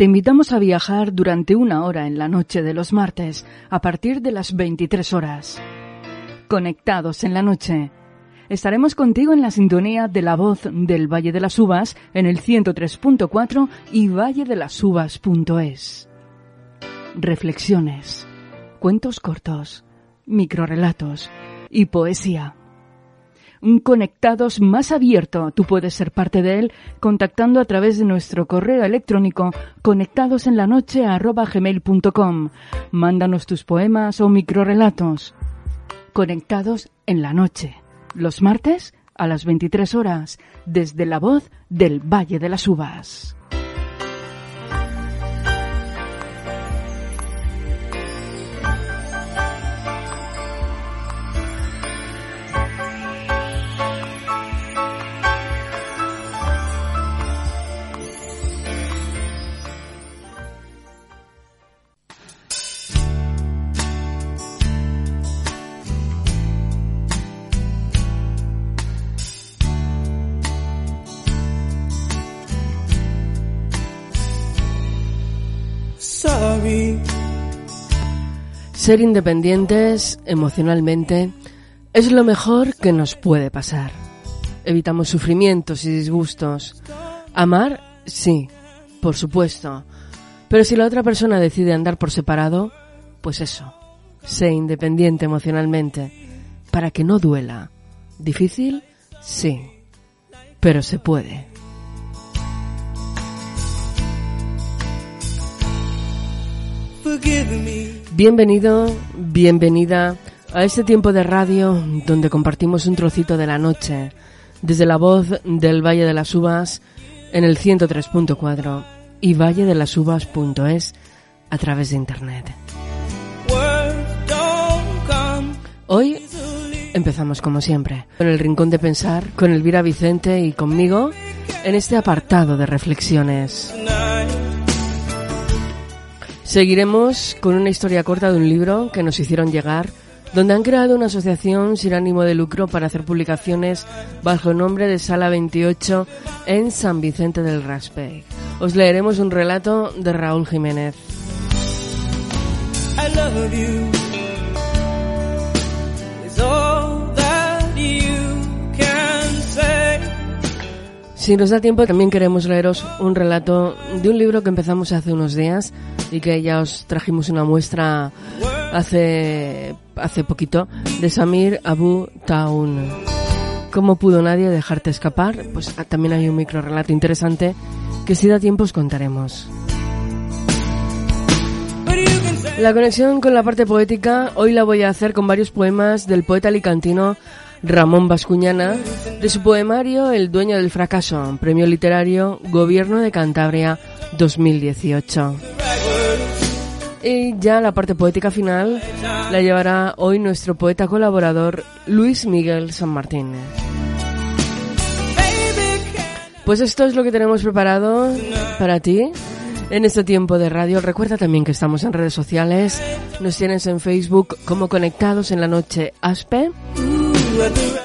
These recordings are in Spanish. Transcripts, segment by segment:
Te invitamos a viajar durante una hora en la noche de los martes, a partir de las 23 horas. Conectados en la noche. Estaremos contigo en la sintonía de la voz del Valle de las Uvas en el 103.4 y valledelasuvas.es. Reflexiones, cuentos cortos, microrelatos y poesía Conectados más abierto. Tú puedes ser parte de él contactando a través de nuestro correo electrónico conectadosenlanoche.gmail.com. Mándanos tus poemas o microrelatos. Conectados en la noche. Los martes a las 23 horas, desde la voz del Valle de las Uvas. Ser independientes emocionalmente es lo mejor que nos puede pasar. Evitamos sufrimientos y disgustos. Amar, sí, por supuesto. Pero si la otra persona decide andar por separado, pues eso, sé independiente emocionalmente, para que no duela. ¿Difícil? Sí, pero se puede. Bienvenido, bienvenida a este tiempo de radio donde compartimos un trocito de la noche desde la voz del Valle de las Uvas en el 103.4 y valledelasuvas.es a través de internet. Hoy empezamos como siempre, con el Rincón de Pensar, con Elvira Vicente y conmigo en este apartado de reflexiones. Seguiremos con una historia corta de un libro que nos hicieron llegar, donde han creado una asociación sin ánimo de lucro para hacer publicaciones bajo el nombre de Sala 28 en San Vicente del Raspey. Os leeremos un relato de Raúl Jiménez. Si nos da tiempo, también queremos leeros un relato de un libro que empezamos hace unos días y que ya os trajimos una muestra hace, hace poquito de Samir Abu Taun. ¿Cómo pudo nadie dejarte escapar? Pues ah, también hay un micro relato interesante que si da tiempo os contaremos. La conexión con la parte poética hoy la voy a hacer con varios poemas del poeta alicantino Ramón Bascuñana, de su poemario El dueño del fracaso, premio literario Gobierno de Cantabria 2018. Y ya la parte poética final la llevará hoy nuestro poeta colaborador Luis Miguel San Martín. Pues esto es lo que tenemos preparado para ti en este tiempo de radio. Recuerda también que estamos en redes sociales. Nos tienes en Facebook como Conectados en la Noche Aspe.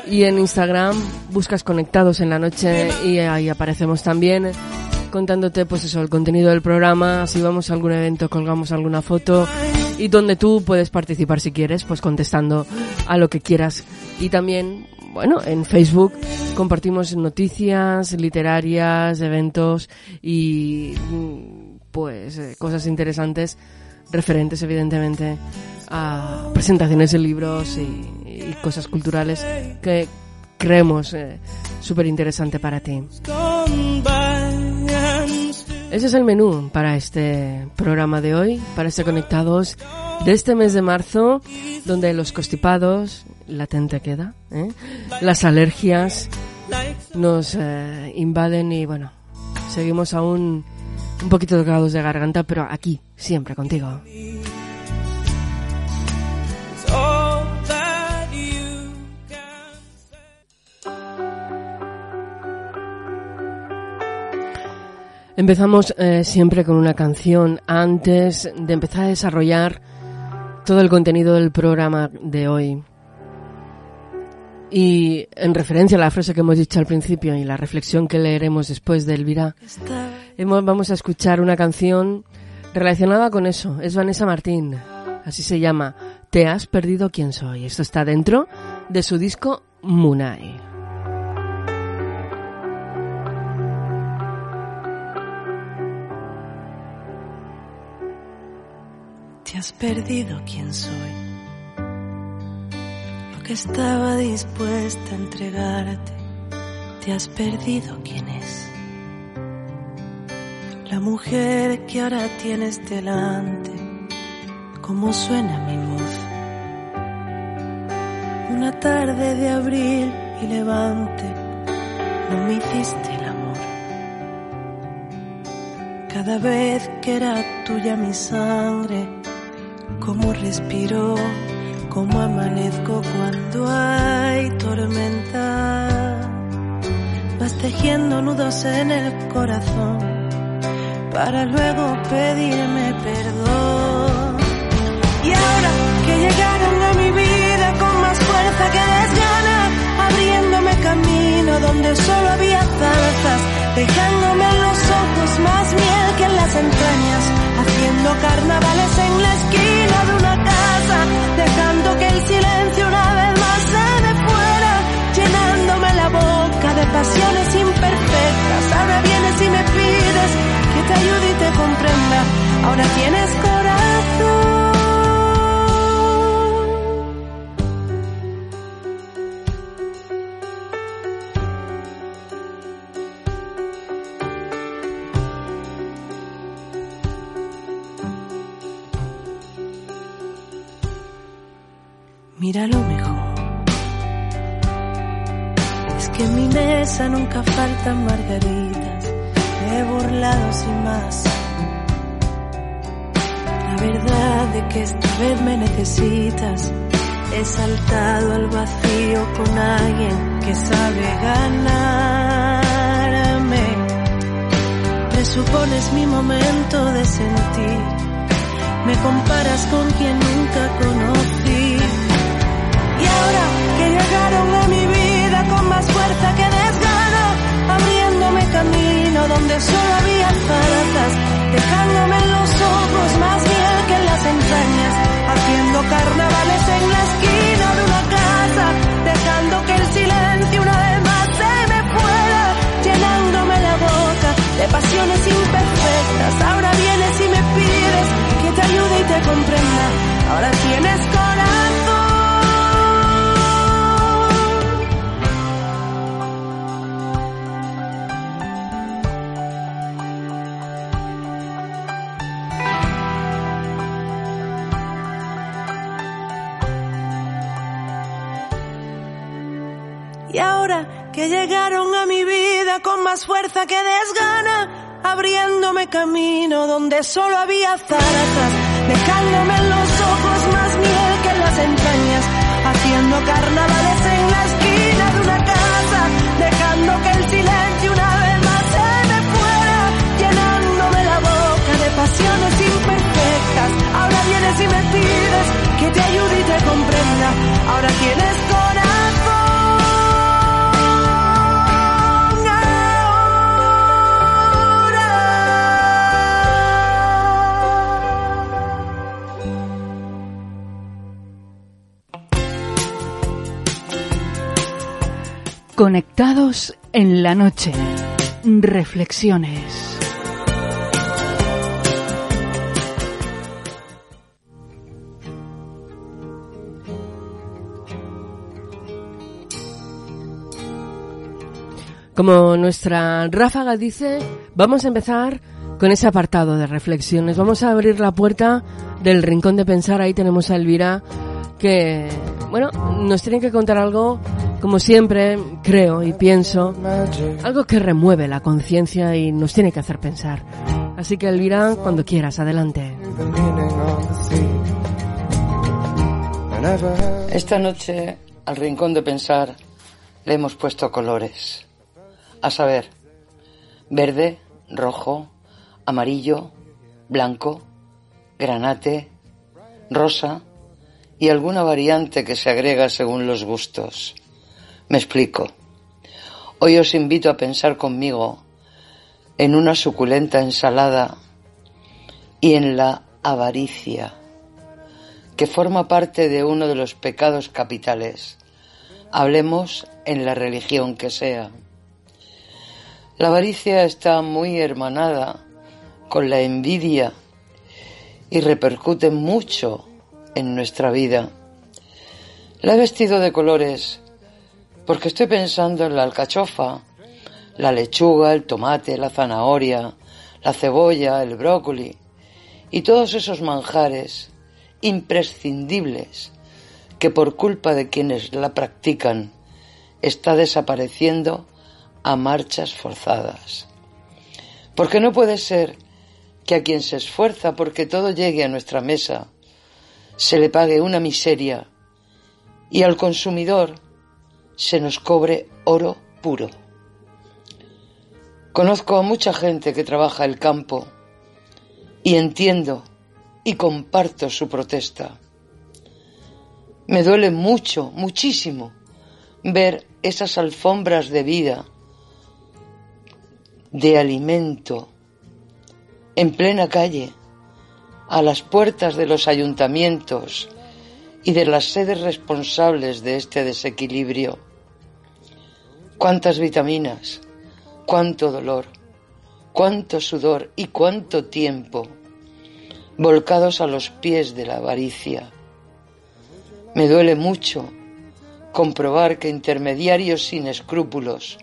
Y en Instagram buscas Conectados en la Noche y ahí aparecemos también contándote pues eso, el contenido del programa, si vamos a algún evento colgamos alguna foto y donde tú puedes participar si quieres, pues contestando a lo que quieras. Y también, bueno, en Facebook compartimos noticias literarias, eventos y pues eh, cosas interesantes referentes evidentemente a presentaciones de libros y, cosas culturales que creemos eh, súper interesante para ti. Ese es el menú para este programa de hoy, para este Conectados de este mes de marzo, donde los constipados, latente queda, ¿eh? las alergias nos eh, invaden y bueno, seguimos aún un poquito tocados de garganta, pero aquí, siempre contigo. Empezamos eh, siempre con una canción antes de empezar a desarrollar todo el contenido del programa de hoy. Y en referencia a la frase que hemos dicho al principio y la reflexión que leeremos después de Elvira, vamos a escuchar una canción relacionada con eso. Es Vanessa Martín. Así se llama. Te has perdido quién soy. Esto está dentro de su disco Munai. Te has perdido quién soy. Lo que estaba dispuesta a entregarte. Te has perdido quién es. La mujer que ahora tienes delante. Cómo suena mi voz. Una tarde de abril y levante. No me hiciste el amor. Cada vez que era tuya mi sangre cómo respiro, cómo amanezco cuando hay tormenta. Vas tejiendo nudos en el corazón para luego pedirme perdón. Y ahora que llegaron a mi vida con más fuerza que desgana, abriéndome camino donde solo había zarzas, dejándome los ojos más miel que en las entrañas haciendo carnavales en la esquina de una casa, dejando que el silencio una vez más se me fuera, llenándome la boca de pasiones imperfectas. Ahora vienes y me pides que te ayude y te comprenda. Ahora tienes corazón. Nunca faltan margaritas, he burlado sin más. La verdad de que esta vez me necesitas, he saltado al vacío con alguien que sabe ganarme. Presupones mi momento de sentir, me comparas con quien nunca conocí donde solo había zarzas, dejándome en los ojos más miel que en las entrañas, haciendo carnavales en la esquina de una casa, dejando que el silencio una vez más se me fuera, llenándome la boca de pasiones imperfectas. Ahora más fuerza que desgana, abriéndome camino donde solo había zarzas, dejándome en los ojos más miel que en las entrañas, haciendo carnavales en la esquina de una casa, dejando que el silencio una vez más se me fuera, llenándome la boca de pasiones imperfectas. Ahora vienes y me pides que te ayude y te comprenda. Ahora tienes Conectados en la noche. Reflexiones. Como nuestra ráfaga dice, vamos a empezar con ese apartado de reflexiones. Vamos a abrir la puerta del rincón de pensar. Ahí tenemos a Elvira que, bueno, nos tiene que contar algo como siempre, creo y pienso, algo que remueve la conciencia y nos tiene que hacer pensar. Así que Elvira, cuando quieras, adelante. Esta noche, al rincón de pensar, le hemos puesto colores. A saber, verde, rojo, amarillo, blanco, granate, rosa y alguna variante que se agrega según los gustos. Me explico. Hoy os invito a pensar conmigo en una suculenta ensalada y en la avaricia, que forma parte de uno de los pecados capitales. Hablemos en la religión que sea. La avaricia está muy hermanada con la envidia y repercute mucho en nuestra vida. La he vestido de colores porque estoy pensando en la alcachofa, la lechuga, el tomate, la zanahoria, la cebolla, el brócoli y todos esos manjares imprescindibles que por culpa de quienes la practican está desapareciendo a marchas forzadas. Porque no puede ser que a quien se esfuerza porque todo llegue a nuestra mesa se le pague una miseria y al consumidor se nos cobre oro puro. Conozco a mucha gente que trabaja el campo y entiendo y comparto su protesta. Me duele mucho, muchísimo, ver esas alfombras de vida, de alimento, en plena calle, a las puertas de los ayuntamientos y de las sedes responsables de este desequilibrio. Cuántas vitaminas, cuánto dolor, cuánto sudor y cuánto tiempo volcados a los pies de la avaricia. Me duele mucho comprobar que intermediarios sin escrúpulos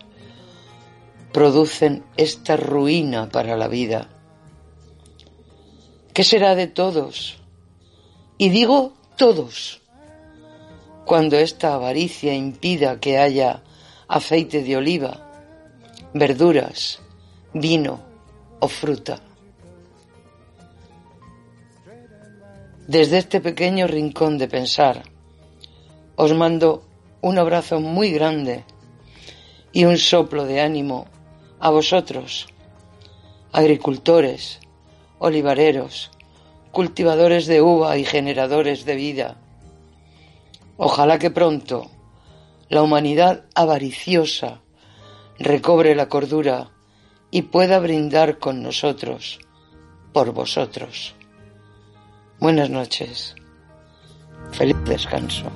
producen esta ruina para la vida. ¿Qué será de todos? Y digo todos, cuando esta avaricia impida que haya aceite de oliva, verduras, vino o fruta. Desde este pequeño rincón de pensar, os mando un abrazo muy grande y un soplo de ánimo a vosotros, agricultores, olivareros, cultivadores de uva y generadores de vida. Ojalá que pronto la humanidad avariciosa recobre la cordura y pueda brindar con nosotros, por vosotros. Buenas noches. Feliz descanso.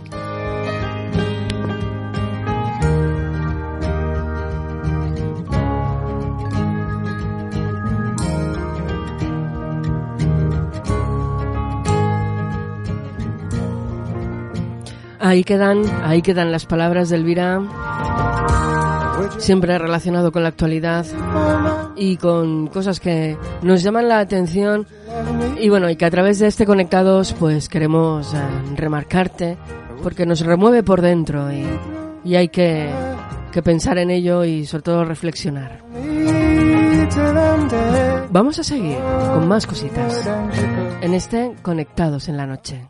Ahí quedan, ahí quedan las palabras de Elvira, siempre relacionado con la actualidad y con cosas que nos llaman la atención y bueno, y que a través de este Conectados pues queremos eh, remarcarte porque nos remueve por dentro y, y hay que, que pensar en ello y sobre todo reflexionar. Vamos a seguir con más cositas en este Conectados en la Noche.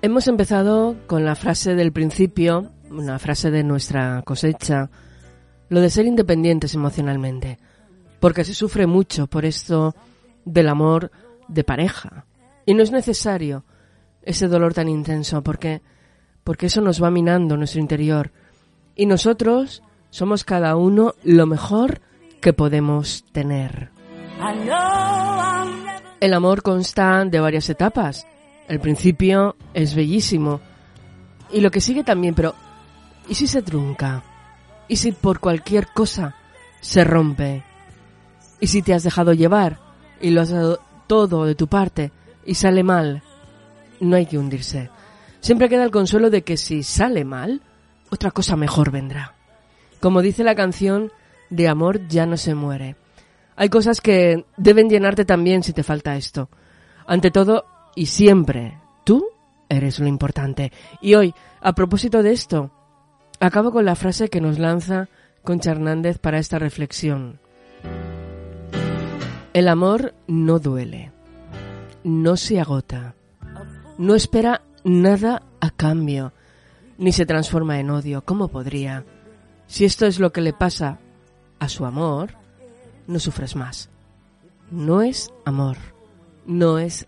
Hemos empezado con la frase del principio, una frase de nuestra cosecha, lo de ser independientes emocionalmente, porque se sufre mucho por esto del amor de pareja. Y no es necesario ese dolor tan intenso, porque, porque eso nos va minando nuestro interior. Y nosotros somos cada uno lo mejor que podemos tener. El amor consta de varias etapas el principio es bellísimo. Y lo que sigue también, pero ¿y si se trunca? ¿Y si por cualquier cosa se rompe? ¿Y si te has dejado llevar y lo has dado todo de tu parte y sale mal? No hay que hundirse. Siempre queda el consuelo de que si sale mal, otra cosa mejor vendrá. Como dice la canción, de amor ya no se muere. Hay cosas que deben llenarte también si te falta esto. Ante todo, y siempre tú eres lo importante. Y hoy, a propósito de esto, acabo con la frase que nos lanza Concha Hernández para esta reflexión. El amor no duele, no se agota, no espera nada a cambio, ni se transforma en odio. ¿Cómo podría? Si esto es lo que le pasa a su amor, no sufres más. No es amor, no es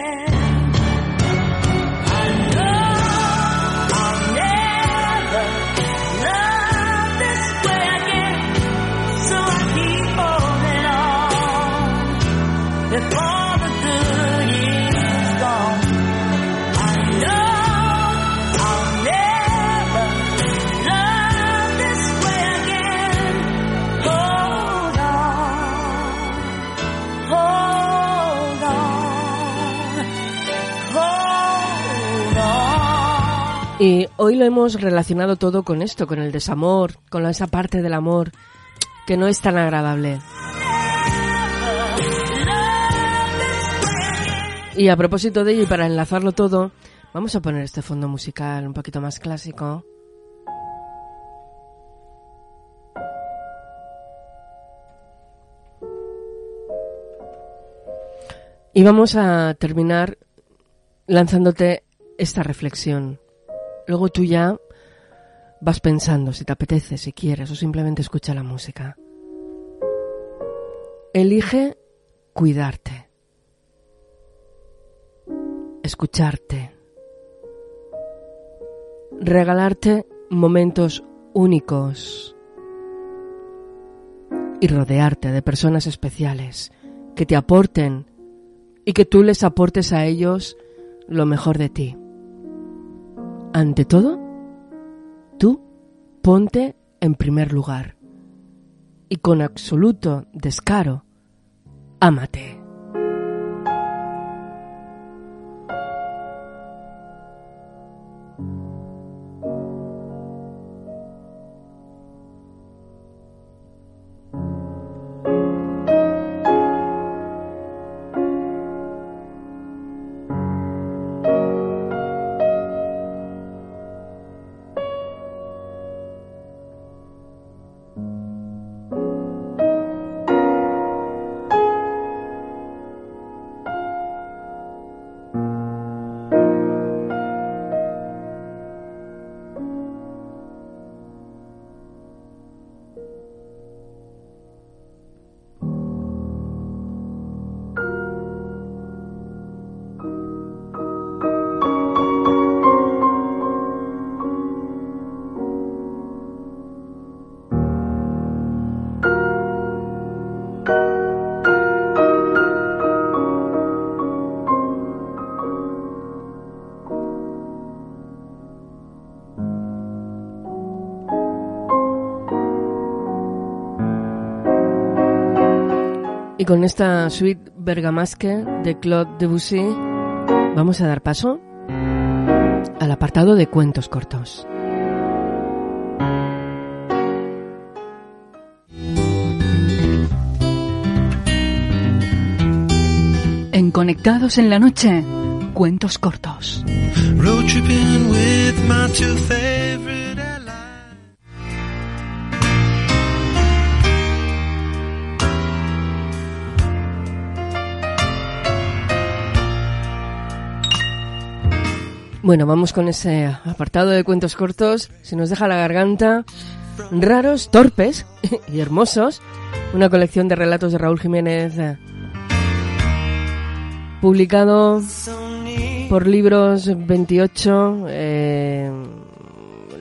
Y hoy lo hemos relacionado todo con esto, con el desamor, con esa parte del amor que no es tan agradable. Y a propósito de ello y para enlazarlo todo, vamos a poner este fondo musical un poquito más clásico. Y vamos a terminar lanzándote esta reflexión. Luego tú ya vas pensando si te apetece, si quieres o simplemente escucha la música. Elige cuidarte, escucharte, regalarte momentos únicos y rodearte de personas especiales que te aporten y que tú les aportes a ellos lo mejor de ti. Ante todo, tú ponte en primer lugar y con absoluto descaro, ámate. Y con esta suite bergamasque de Claude Debussy vamos a dar paso al apartado de cuentos cortos. En Conectados en la Noche, cuentos cortos. Bueno, vamos con ese apartado de cuentos cortos. Se nos deja la garganta. Raros, torpes y hermosos. Una colección de relatos de Raúl Jiménez. eh, Publicado por Libros 28. eh,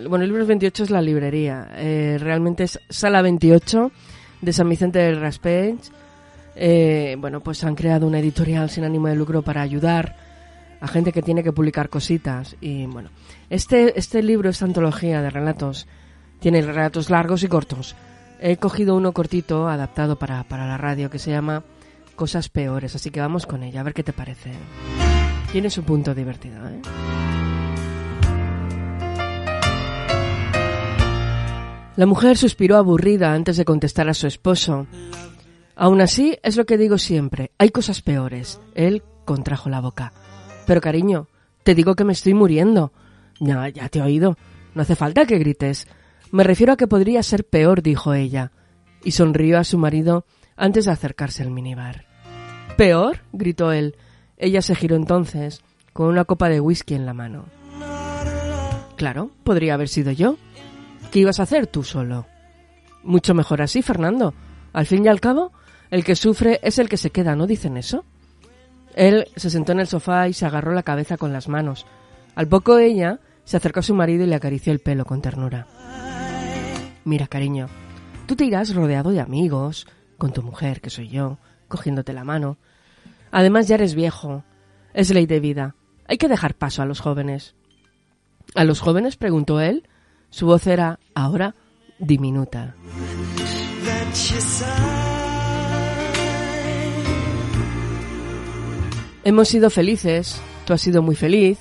bueno, Libros 28 es la librería. eh, realmente es Sala 28 de San Vicente del Raspech. Eh, bueno, pues han creado una editorial sin ánimo de lucro para ayudar a gente que tiene que publicar cositas. Y bueno, este, este libro, esta antología de relatos, tiene relatos largos y cortos. He cogido uno cortito, adaptado para, para la radio, que se llama Cosas Peores, así que vamos con ella, a ver qué te parece. Tiene su punto divertido, ¿eh? La mujer suspiró aburrida antes de contestar a su esposo. Aún así, es lo que digo siempre, hay cosas peores. Él contrajo la boca. Pero cariño, te digo que me estoy muriendo. Ya, ya te he oído. No hace falta que grites. Me refiero a que podría ser peor, dijo ella, y sonrió a su marido antes de acercarse al minibar. ¿Peor? gritó él. Ella se giró entonces, con una copa de whisky en la mano. Claro, podría haber sido yo. ¿Qué ibas a hacer tú solo? Mucho mejor así, Fernando. Al fin y al cabo, el que sufre es el que se queda, ¿no dicen eso? Él se sentó en el sofá y se agarró la cabeza con las manos. Al poco ella se acercó a su marido y le acarició el pelo con ternura. Mira, cariño, tú te irás rodeado de amigos, con tu mujer, que soy yo, cogiéndote la mano. Además ya eres viejo. Es ley de vida. Hay que dejar paso a los jóvenes. ¿A los jóvenes? preguntó él. Su voz era, ahora, diminuta. Hemos sido felices. Tú has sido muy feliz.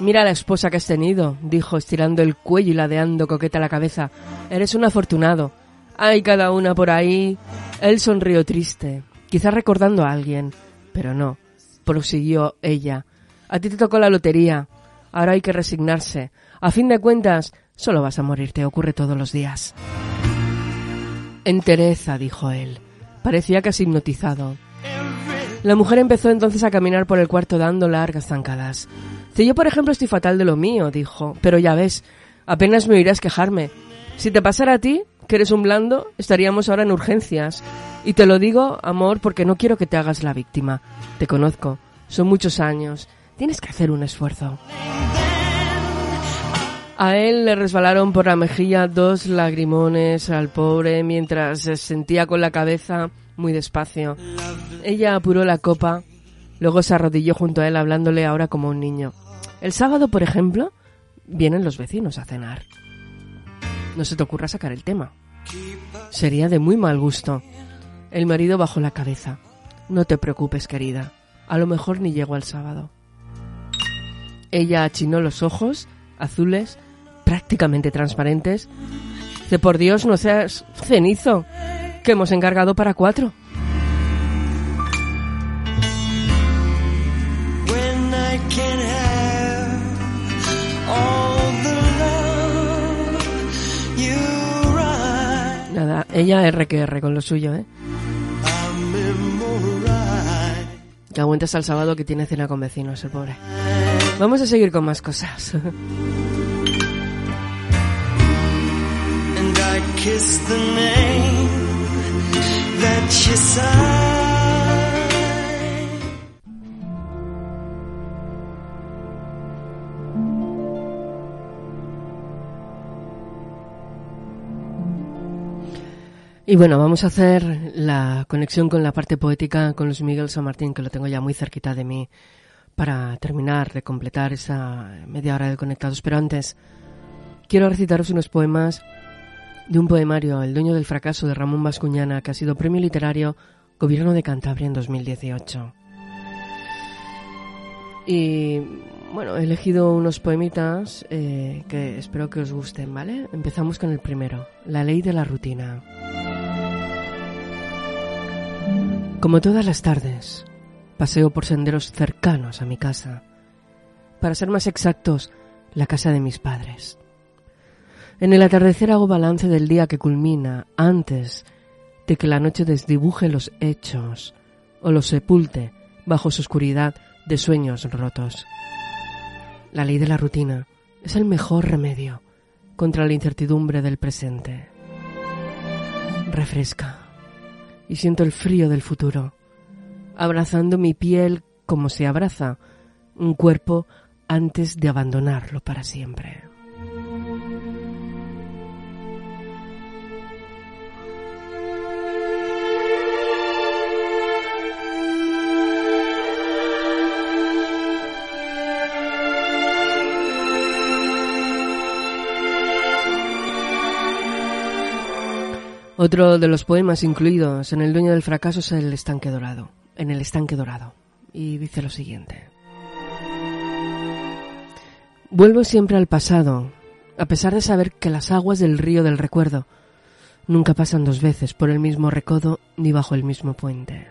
Mira la esposa que has tenido, dijo, estirando el cuello y ladeando coqueta la cabeza. Eres un afortunado. Hay cada una por ahí. Él sonrió triste, quizás recordando a alguien, pero no, prosiguió ella. A ti te tocó la lotería. Ahora hay que resignarse. A fin de cuentas, solo vas a morir, te ocurre todos los días. Entereza, dijo él. Parecía casi hipnotizado. La mujer empezó entonces a caminar por el cuarto dando largas zancadas. Si yo, por ejemplo, estoy fatal de lo mío, dijo, pero ya ves, apenas me oirás quejarme. Si te pasara a ti, que eres un blando, estaríamos ahora en urgencias. Y te lo digo, amor, porque no quiero que te hagas la víctima. Te conozco, son muchos años. Tienes que hacer un esfuerzo. A él le resbalaron por la mejilla dos lagrimones al pobre mientras se sentía con la cabeza muy despacio. Ella apuró la copa, luego se arrodilló junto a él hablándole ahora como un niño. El sábado, por ejemplo, vienen los vecinos a cenar. No se te ocurra sacar el tema. Sería de muy mal gusto. El marido bajó la cabeza. No te preocupes, querida. A lo mejor ni llego al sábado. Ella achinó los ojos, azules, prácticamente transparentes. De por Dios, no seas cenizo, que hemos encargado para cuatro. Nada, ella R que R con lo suyo, ¿eh? Que aguante hasta el sábado que tiene cena con vecinos, el pobre. Vamos a seguir con más cosas. And I that you sign. Y bueno, vamos a hacer la conexión con la parte poética con Luis Miguel San Martín, que lo tengo ya muy cerquita de mí, para terminar de completar esa media hora de conectados. Pero antes, quiero recitaros unos poemas de un poemario, El dueño del fracaso, de Ramón Bascuñana, que ha sido premio literario Gobierno de Cantabria en 2018. Y bueno, he elegido unos poemitas eh, que espero que os gusten, ¿vale? Empezamos con el primero, La ley de la rutina. Como todas las tardes, paseo por senderos cercanos a mi casa. Para ser más exactos, la casa de mis padres. En el atardecer hago balance del día que culmina antes de que la noche desdibuje los hechos o los sepulte bajo su oscuridad de sueños rotos. La ley de la rutina es el mejor remedio contra la incertidumbre del presente. Refresca y siento el frío del futuro, abrazando mi piel como se abraza un cuerpo antes de abandonarlo para siempre. Otro de los poemas incluidos en El dueño del fracaso es El estanque dorado, en El estanque dorado, y dice lo siguiente. Vuelvo siempre al pasado, a pesar de saber que las aguas del río del recuerdo nunca pasan dos veces por el mismo recodo ni bajo el mismo puente.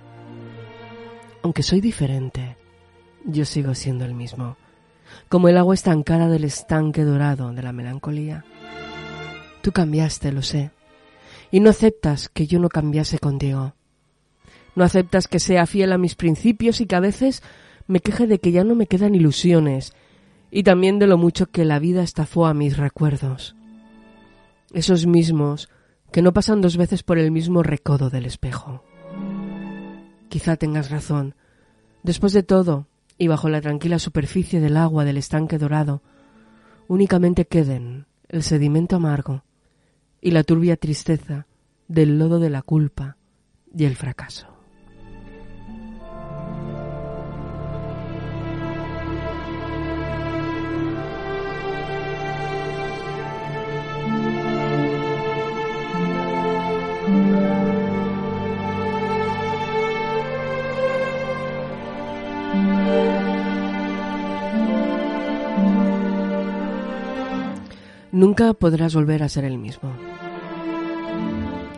Aunque soy diferente, yo sigo siendo el mismo, como el agua estancada del estanque dorado de la melancolía. Tú cambiaste, lo sé, y no aceptas que yo no cambiase contigo. No aceptas que sea fiel a mis principios y que a veces me queje de que ya no me quedan ilusiones y también de lo mucho que la vida estafó a mis recuerdos. Esos mismos que no pasan dos veces por el mismo recodo del espejo. Quizá tengas razón. Después de todo, y bajo la tranquila superficie del agua del estanque dorado, únicamente queden el sedimento amargo y la turbia tristeza del lodo de la culpa y el fracaso. Nunca podrás volver a ser el mismo.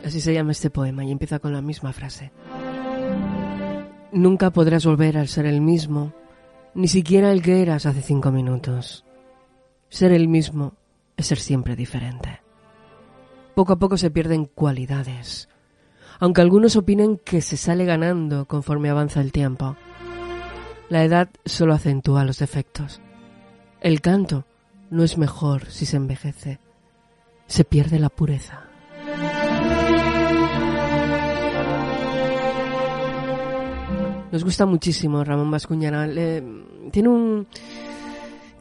Así se llama este poema y empieza con la misma frase. Nunca podrás volver a ser el mismo, ni siquiera el que eras hace cinco minutos. Ser el mismo es ser siempre diferente. Poco a poco se pierden cualidades, aunque algunos opinen que se sale ganando conforme avanza el tiempo. La edad solo acentúa los defectos. El canto no es mejor si se envejece. Se pierde la pureza. Nos gusta muchísimo Ramón Bascuñana. tiene un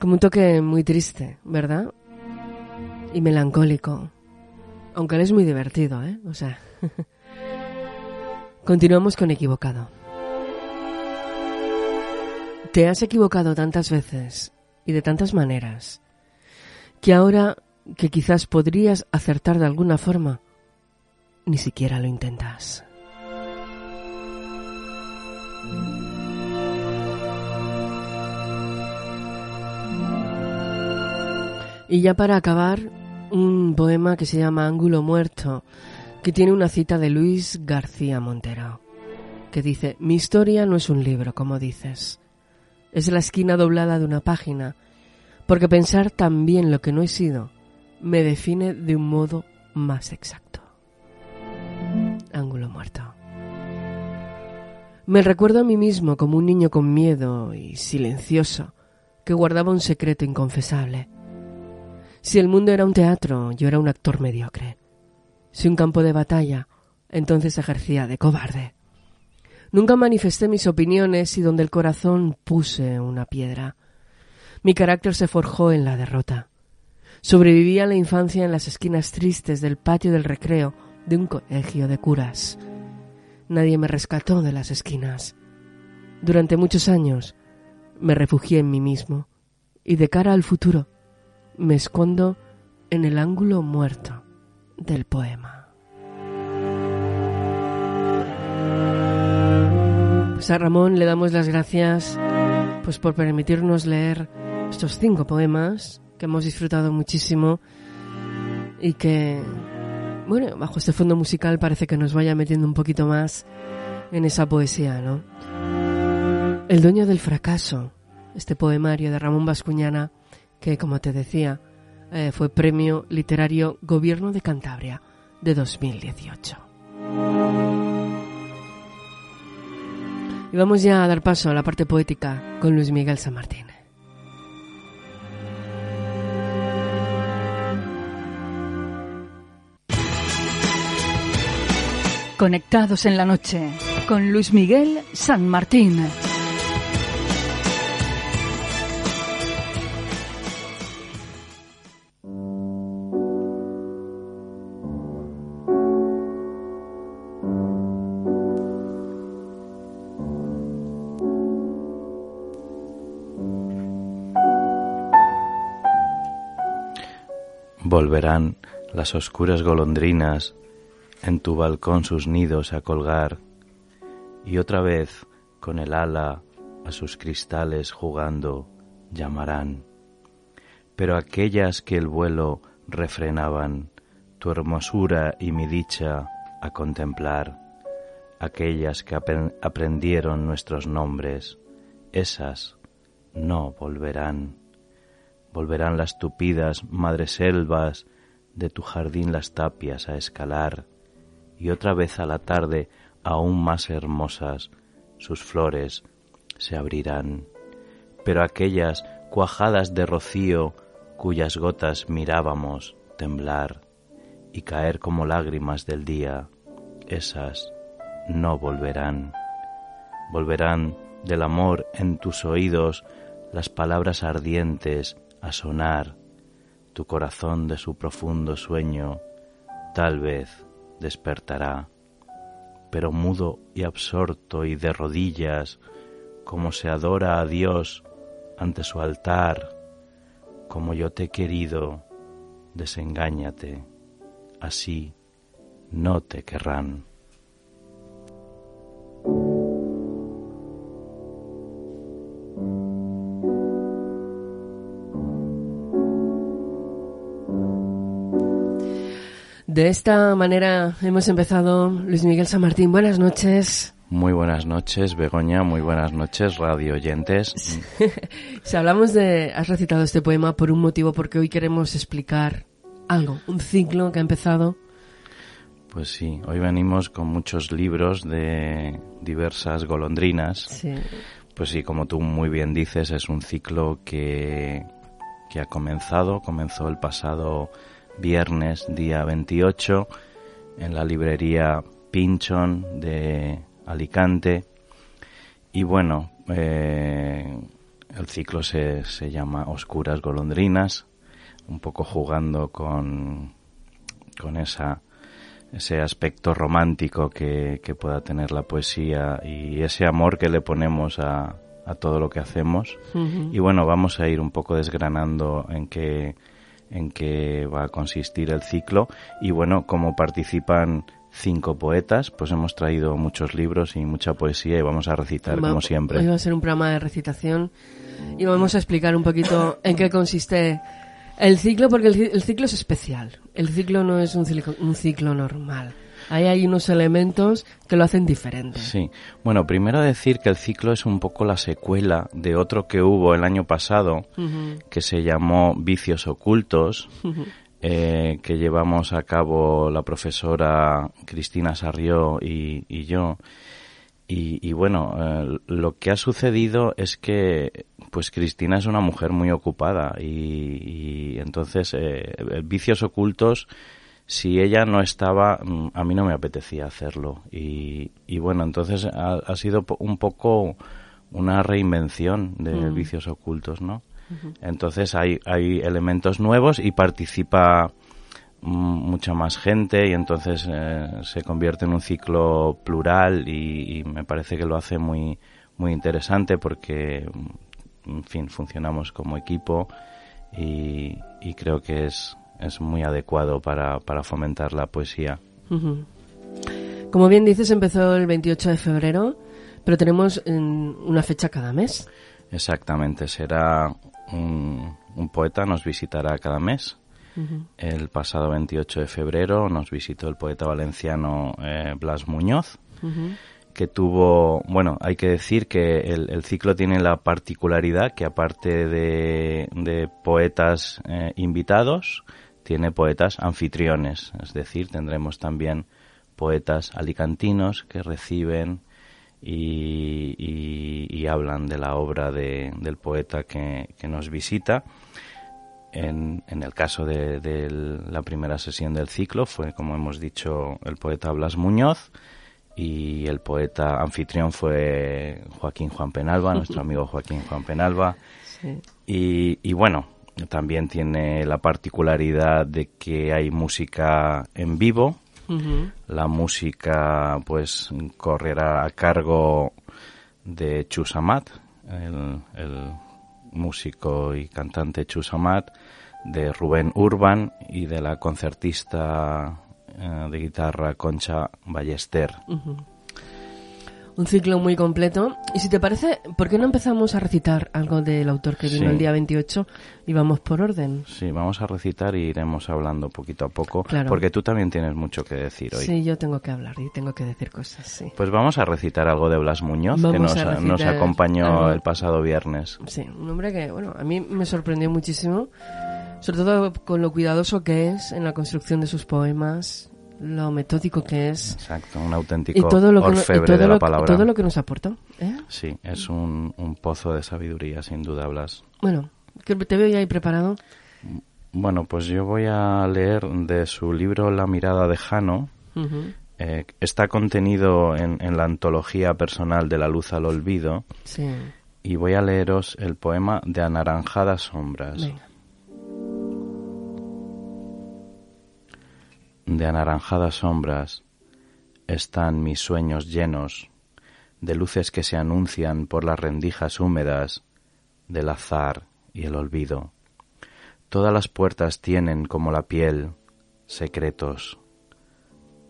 como un toque muy triste, ¿verdad? Y melancólico. Aunque él es muy divertido, ¿eh? O sea. Continuamos con equivocado. Te has equivocado tantas veces y de tantas maneras que ahora que quizás podrías acertar de alguna forma, ni siquiera lo intentas. Y ya para acabar, un poema que se llama Ángulo Muerto, que tiene una cita de Luis García Montero, que dice, mi historia no es un libro, como dices, es la esquina doblada de una página porque pensar también lo que no he sido me define de un modo más exacto. Ángulo muerto. Me recuerdo a mí mismo como un niño con miedo y silencioso que guardaba un secreto inconfesable. Si el mundo era un teatro, yo era un actor mediocre. Si un campo de batalla, entonces ejercía de cobarde. Nunca manifesté mis opiniones y donde el corazón puse una piedra. Mi carácter se forjó en la derrota. Sobreviví a la infancia en las esquinas tristes del patio del recreo de un colegio de curas. Nadie me rescató de las esquinas. Durante muchos años me refugié en mí mismo y de cara al futuro me escondo en el ángulo muerto del poema. Pues a Ramón le damos las gracias pues por permitirnos leer estos cinco poemas que hemos disfrutado muchísimo y que, bueno, bajo este fondo musical parece que nos vaya metiendo un poquito más en esa poesía, ¿no? El dueño del fracaso, este poemario de Ramón Bascuñana, que como te decía, eh, fue premio literario Gobierno de Cantabria de 2018. Y vamos ya a dar paso a la parte poética con Luis Miguel San Martín. Conectados en la noche con Luis Miguel San Martín. Volverán las oscuras golondrinas en tu balcón sus nidos a colgar, y otra vez con el ala a sus cristales jugando llamarán. Pero aquellas que el vuelo refrenaban, tu hermosura y mi dicha a contemplar, aquellas que aprendieron nuestros nombres, esas no volverán. Volverán las tupidas madreselvas de tu jardín las tapias a escalar, y otra vez a la tarde aún más hermosas sus flores se abrirán, pero aquellas cuajadas de rocío cuyas gotas mirábamos temblar y caer como lágrimas del día, esas no volverán. Volverán del amor en tus oídos las palabras ardientes a sonar, tu corazón de su profundo sueño tal vez despertará, pero mudo y absorto y de rodillas, como se adora a Dios ante su altar, como yo te he querido, desengáñate, así no te querrán. De esta manera hemos empezado. Luis Miguel San Martín, buenas noches. Muy buenas noches, Begoña, muy buenas noches, radio oyentes. Si hablamos de... Has recitado este poema por un motivo, porque hoy queremos explicar algo, un ciclo que ha empezado. Pues sí, hoy venimos con muchos libros de diversas golondrinas. Sí. Pues sí, como tú muy bien dices, es un ciclo que, que ha comenzado, comenzó el pasado viernes, día 28, en la librería Pinchon de Alicante. Y bueno, eh, el ciclo se, se llama Oscuras Golondrinas, un poco jugando con, con esa, ese aspecto romántico que, que pueda tener la poesía y ese amor que le ponemos a, a todo lo que hacemos. Y bueno, vamos a ir un poco desgranando en qué, en qué va a consistir el ciclo. Y bueno, como participan cinco poetas, pues hemos traído muchos libros y mucha poesía y vamos a recitar Va- como siempre. Hoy va a ser un programa de recitación y vamos a explicar un poquito en qué consiste el ciclo, porque el, el ciclo es especial. El ciclo no es un ciclo, un ciclo normal. Ahí hay unos elementos que lo hacen diferente. Sí. Bueno, primero decir que el ciclo es un poco la secuela de otro que hubo el año pasado que se llamó Vicios Ocultos, eh, que llevamos a cabo la profesora Cristina Sarrió y, y yo. Y, y bueno, eh, lo que ha sucedido es que pues Cristina es una mujer muy ocupada y, y entonces eh, Vicios Ocultos, si ella no estaba, mm, a mí no me apetecía hacerlo. Y, y bueno, entonces ha, ha sido un poco una reinvención de Mm. Vicios Ocultos, ¿no? Entonces hay, hay elementos nuevos y participa mm, mucha más gente y entonces eh, se convierte en un ciclo plural y, y me parece que lo hace muy, muy interesante porque, en fin, funcionamos como equipo y, y creo que es, es muy adecuado para, para fomentar la poesía. Como bien dices, empezó el 28 de febrero, pero tenemos mm, una fecha cada mes. Exactamente, será un, un poeta, nos visitará cada mes. El pasado 28 de febrero nos visitó el poeta valenciano eh, Blas Muñoz, que tuvo, bueno, hay que decir que el, el ciclo tiene la particularidad que aparte de, de poetas eh, invitados, tiene poetas anfitriones, es decir, tendremos también poetas alicantinos que reciben y, y- y hablan de la obra de- del poeta que, que nos visita. En, en el caso de, de la primera sesión del ciclo fue, como hemos dicho, el poeta Blas Muñoz y el poeta anfitrión fue Joaquín Juan Penalba, nuestro amigo Joaquín Juan Penalba. Sí. Y, y bueno, también tiene la particularidad de que hay música en vivo. La música pues correrá a cargo de Chus Amat, el, el músico y cantante Chus Amat, de Rubén Urban y de la concertista eh, de guitarra Concha Ballester. Un ciclo muy completo. Y si te parece, ¿por qué no empezamos a recitar algo del autor que vino Sí. el día 28 y vamos por orden? Sí, vamos a recitar y iremos hablando poquito a poco, Claro. porque tú también tienes mucho que decir hoy. Sí, yo tengo que hablar y tengo que decir cosas, sí. Pues vamos a recitar algo de Blas Muñoz, que nos, a nos recitar acompañó algo. el pasado viernes. Sí, un hombre que, bueno, a mí me sorprendió muchísimo, sobre todo con lo cuidadoso que es en la construcción de sus poemas lo metódico que es Exacto, un auténtico y todo lo que, no- y orfebre todo de la lo- palabra. todo lo que nos aportó. ¿eh? Sí, es un, un pozo de sabiduría, sin duda, Blas. Bueno, te veo ya ahí preparado. Bueno, pues yo voy a leer de su libro La mirada de Jano. Eh, está contenido en, en la antología personal de la luz al olvido Sí, y voy a leeros el poema de Anaranjadas Sombras. venga. De anaranjadas sombras están mis sueños llenos de luces que se anuncian por las rendijas húmedas del azar y el olvido. Todas las puertas tienen como la piel secretos.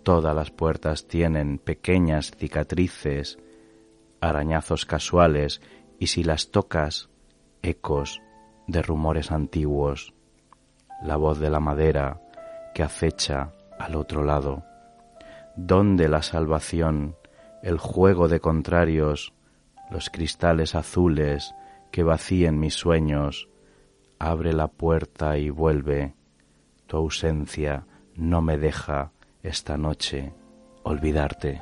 Todas las puertas tienen pequeñas cicatrices, arañazos casuales y si las tocas, ecos de rumores antiguos. La voz de la madera que acecha al otro lado. ¿Dónde la salvación, el juego de contrarios, los cristales azules que vacíen mis sueños? Abre la puerta y vuelve. Tu ausencia no me deja esta noche olvidarte.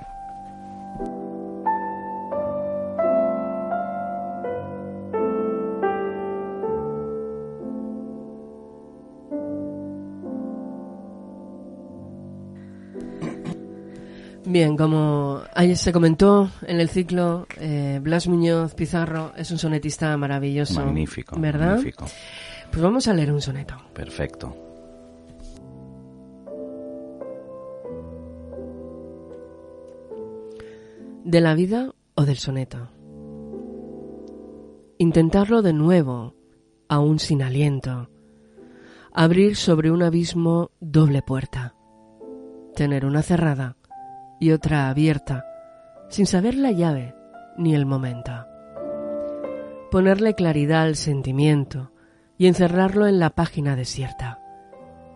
Bien, como ayer se comentó en el ciclo, eh, Blas Muñoz Pizarro es un sonetista maravilloso. Magnífico, ¿Verdad? magnífico. Pues vamos a leer un soneto. Perfecto. ¿De la vida o del soneto? Intentarlo de nuevo, aún sin aliento. Abrir sobre un abismo doble puerta. Tener una cerrada y otra abierta, sin saber la llave ni el momento. Ponerle claridad al sentimiento y encerrarlo en la página desierta.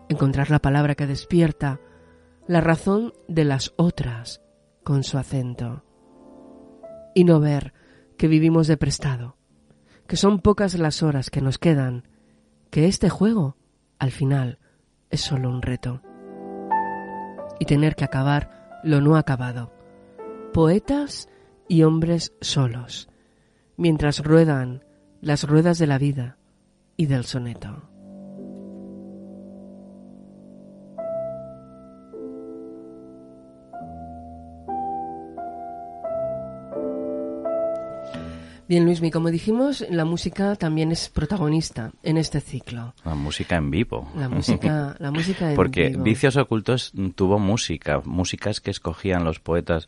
Encontrar la palabra que despierta la razón de las otras con su acento y no ver que vivimos de prestado, que son pocas las horas que nos quedan, que este juego, al final, es solo un reto. Y tener que acabar lo no acabado. Poetas y hombres solos, mientras ruedan las ruedas de la vida y del soneto. Bien, Luismi, como dijimos, la música también es protagonista en este ciclo. La música en vivo. La música, la música en Porque vivo. Vicios Ocultos tuvo música, músicas que escogían los poetas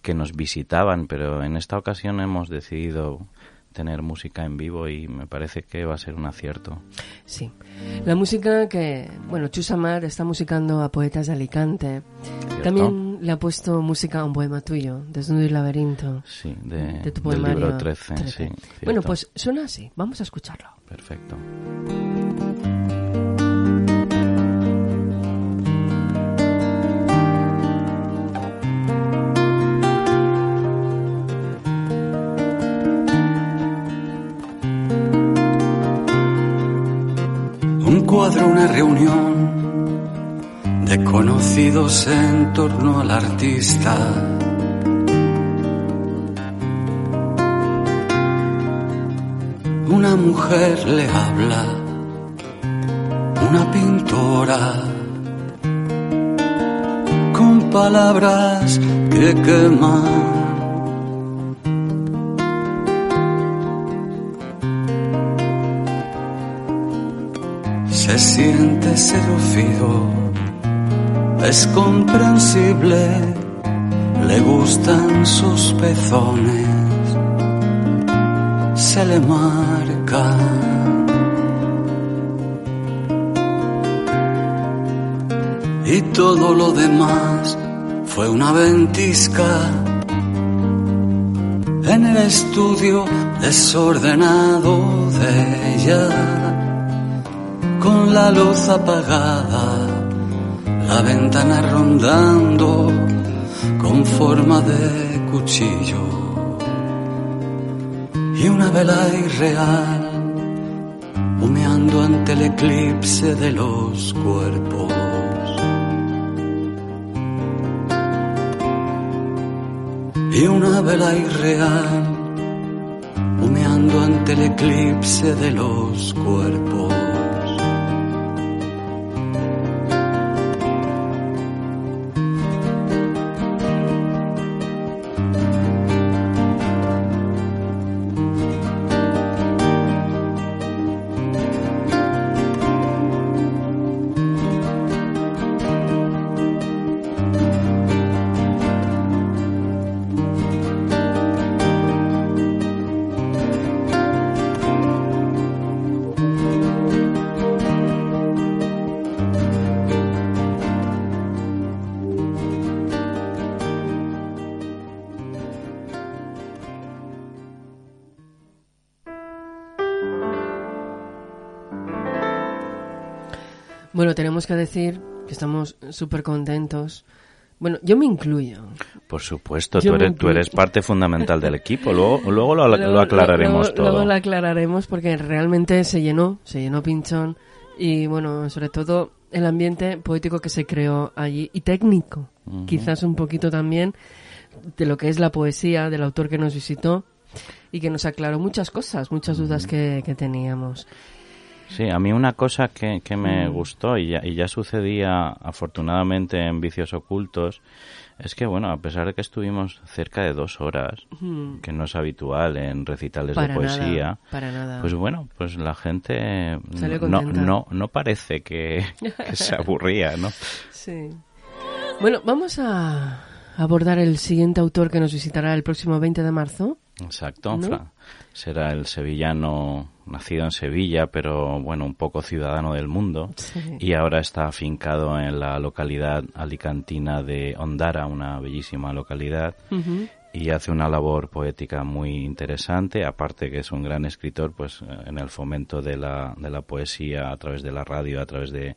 que nos visitaban, pero en esta ocasión hemos decidido tener música en vivo y me parece que va a ser un acierto. Sí. La música que, bueno, Chusamar está musicando a poetas de Alicante. También le ha puesto música a un poema tuyo, Desnudo y Laberinto. Sí, de, de tu del poemario. libro 13, sí. Bueno, cierto. pues suena así. Vamos a escucharlo. Perfecto. Un cuadro, una reunión de conocidos en torno al artista. Una mujer le habla, una pintora, con palabras que queman. Se siente seducido, es comprensible, le gustan sus pezones, se le marca. Y todo lo demás fue una ventisca en el estudio desordenado de ella con la luz apagada, la ventana rondando con forma de cuchillo y una vela irreal humeando ante el eclipse de los cuerpos. Y una vela irreal humeando ante el eclipse de los cuerpos. Tenemos que decir que estamos súper contentos. Bueno, yo me incluyo. Por supuesto, tú eres, tú eres parte fundamental del equipo. Luego, luego lo, lo aclararemos luego- todo. Luego lo aclararemos porque realmente se llenó, se llenó Pinchón y bueno, sobre todo el ambiente poético que se creó allí y técnico, Ujú. quizás un poquito también de lo que es la poesía del autor que nos visitó y que nos aclaró muchas cosas, muchas dudas que, que teníamos. Sí, a mí una cosa que, que me Mm. gustó y ya, y ya sucedía afortunadamente en Vicios Ocultos es que, bueno, a pesar de que estuvimos cerca de dos horas, Mm. que no es habitual en recitales Para de poesía, nada, para nada. pues bueno, pues la gente no, no, no parece que, que se aburría, ¿no? Sí. Bueno, vamos a abordar el siguiente autor que nos visitará el próximo 20 de marzo. Exacto, ¿No? Fra- será el sevillano nacido en Sevilla, pero bueno, un poco ciudadano del mundo. Sí. Y ahora está afincado en la localidad alicantina de Ondara, una bellísima localidad. Y hace una labor poética muy interesante, aparte que es un gran escritor, pues en el fomento de la, de la poesía a través de la radio, a través de,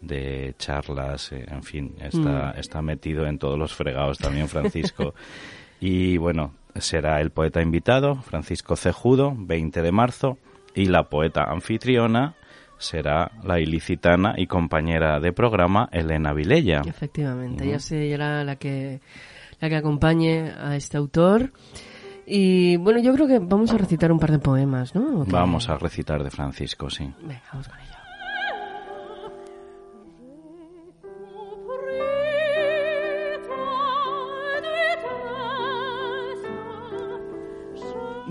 de charlas, eh, en fin, está, Mm. está metido en todos los fregados también Francisco. y bueno, será el poeta invitado, Francisco Cejudo, 20 de marzo, y la poeta anfitriona será la ilicitana y compañera de programa Elena Vilella. Efectivamente, ella será la que, la que acompañe a este autor. Y bueno, yo creo que vamos a recitar un par de poemas, ¿no? Vamos a recitar de Francisco, sí. Venga, vamos con ello.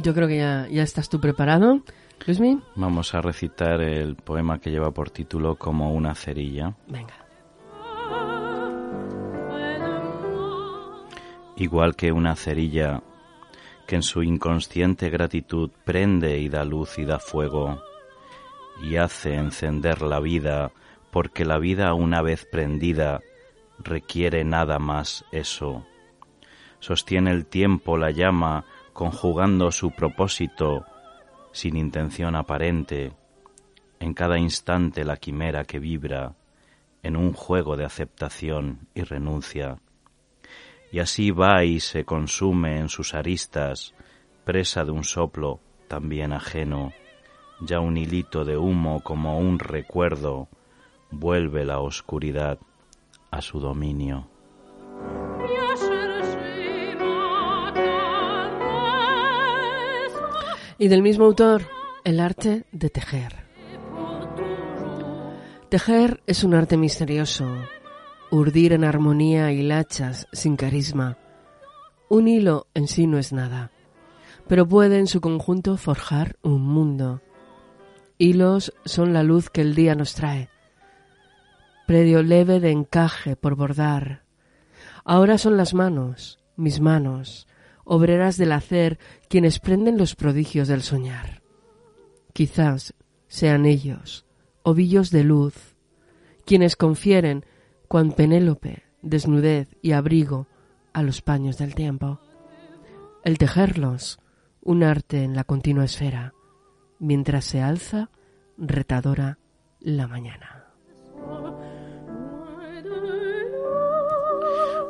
Yo creo que ya, ya estás tú preparado. Luismi, Vamos a recitar el poema que lleva por título Como una cerilla. venga. Igual que una cerilla que en su inconsciente gratitud prende y da luz y da fuego y hace encender la vida porque la vida una vez prendida requiere nada más eso. Sostiene el tiempo la llama conjugando su propósito sin intención aparente, en cada instante la quimera que vibra en un juego de aceptación y renuncia y así va y se consume en sus aristas, presa de un soplo también ajeno, ya un hilito de humo como un recuerdo, vuelve la oscuridad a su dominio. Y del mismo autor, el arte de tejer. Tejer es un arte misterioso, urdir en armonía hilachas sin carisma. Un hilo en sí no es nada, pero puede en su conjunto forjar un mundo. Hilos son la luz que el día nos trae, predio leve de encaje por bordar. Ahora son las manos, mis manos, obreras del hacer, quienes prenden los prodigios del soñar. Quizás sean ellos, ovillos de luz, quienes confieren, cuan Penélope, desnudez y abrigo a los paños del tiempo. El tejerlos, un arte en la continua esfera, mientras se alza retadora la mañana.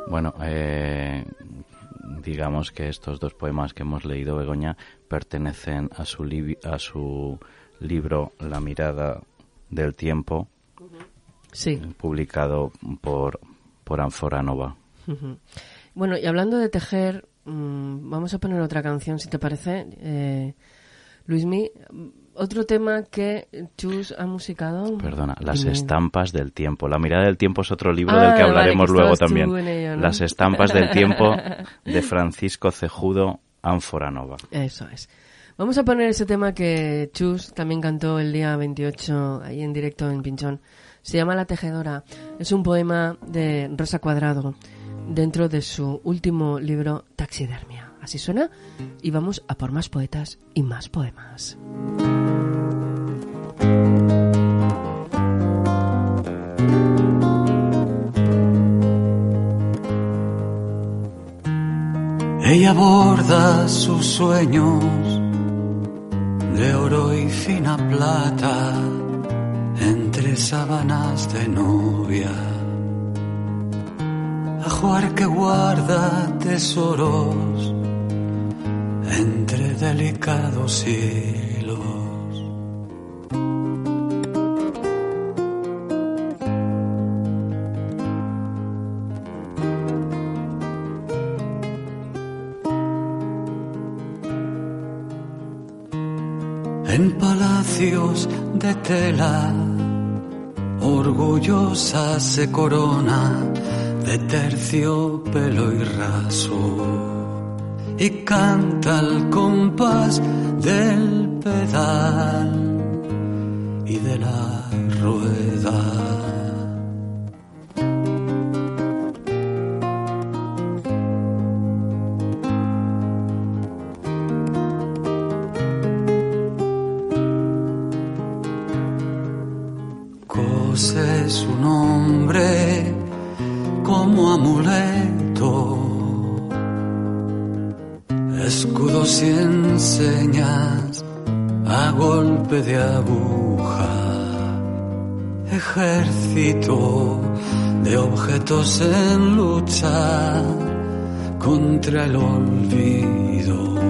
Bueno, eh, digamos que estos dos poemas que hemos leído, Begoña, pertenecen a su, li- a su libro La mirada del tiempo, Sí. publicado por, por Anfora Nova. Bueno, y hablando de tejer, mm, vamos a poner otra canción, si te parece. Eh, Luismi, otro tema que Chus ha musicado. Perdona, Las Dime. estampas del tiempo. La mirada del tiempo es otro libro del Ah, que vale, hablaremos que luego también. ello, ¿no? Las estampas del tiempo de Francisco Cejudo Anforanova. Eso es. Vamos a poner ese tema que Chus también cantó el día 28 ahí en directo en Pinchón. Se llama La Tejedora. Es un poema de Rosa Cuadrado dentro de su último libro Taxidermia. Así suena y vamos a por más poetas y más poemas. Ella borda sus sueños de oro y fina plata entre sábanas de novia. Ajuar que guarda tesoros entre delicados hilos. En palacios de tela, orgullosa se corona de terciopelo y raso y canta al compás del pedal y de la rueda. Cose su nombre como amuleto, escudos y enseñas a golpe de aguja, ejército de objetos en lucha contra el olvido.